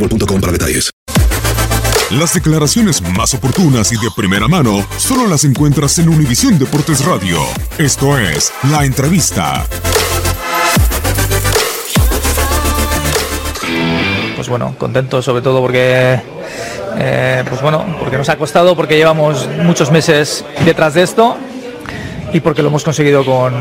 boostmobile.com para detalles. Las declaraciones más oportunas y de primera mano solo las encuentras en Univisión Deportes Radio. Esto es La Entrevista. Pues bueno, contento sobre todo porque, eh, pues bueno, porque nos ha costado, porque llevamos muchos meses detrás de esto y porque lo hemos conseguido con,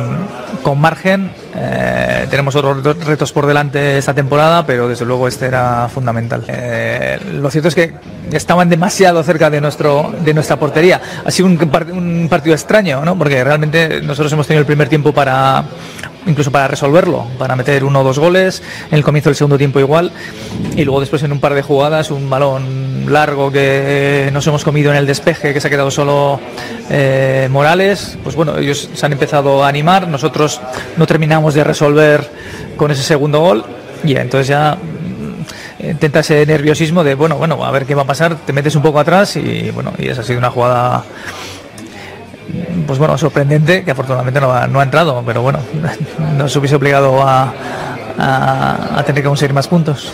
con margen. Eh, tenemos otros retos- por delante esta temporada, pero desde luego este era fundamental. Eh, lo cierto es que estaban demasiado cerca de, nuestro, de nuestra portería. Ha sido un, un partido extraño, ¿no? porque realmente nosotros hemos tenido el primer tiempo para incluso para resolverlo, para meter uno o dos goles, en el comienzo del segundo tiempo igual, y luego después en un par de jugadas, un balón largo que nos hemos comido en el despeje, que se ha quedado solo eh, Morales, pues bueno, ellos se han empezado a animar, nosotros no terminamos de resolver con ese segundo gol, y entonces ya mm, intenta ese nerviosismo de bueno, bueno, a ver qué va a pasar, te metes un poco atrás y bueno, y esa ha sido una jugada pues bueno, sorprendente, que afortunadamente no ha, entrado, pero bueno, nos hubiese obligado a tener que conseguir más puntos.